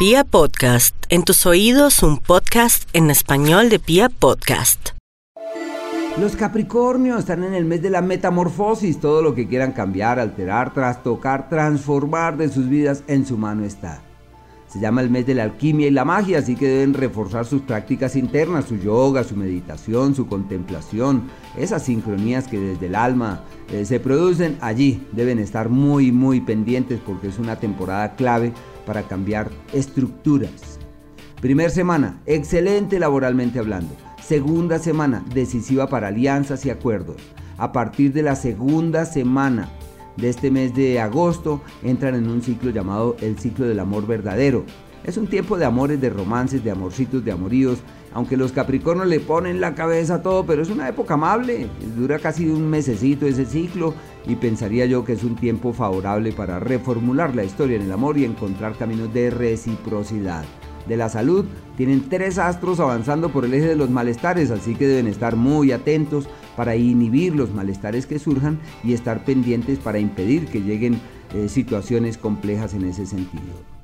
Pia Podcast, en tus oídos un podcast en español de Pia Podcast. Los Capricornios están en el mes de la metamorfosis, todo lo que quieran cambiar, alterar, trastocar, transformar de sus vidas en su mano está. Se llama el mes de la alquimia y la magia, así que deben reforzar sus prácticas internas, su yoga, su meditación, su contemplación, esas sincronías que desde el alma eh, se producen allí. Deben estar muy, muy pendientes porque es una temporada clave para cambiar estructuras. Primer semana, excelente laboralmente hablando. Segunda semana, decisiva para alianzas y acuerdos. A partir de la segunda semana, de este mes de agosto entran en un ciclo llamado el ciclo del amor verdadero. Es un tiempo de amores, de romances, de amorcitos, de amoríos, aunque los Capricornios le ponen la cabeza a todo, pero es una época amable, dura casi un mesecito ese ciclo y pensaría yo que es un tiempo favorable para reformular la historia en el amor y encontrar caminos de reciprocidad. De la salud tienen tres astros avanzando por el eje de los malestares, así que deben estar muy atentos para inhibir los malestares que surjan y estar pendientes para impedir que lleguen eh, situaciones complejas en ese sentido.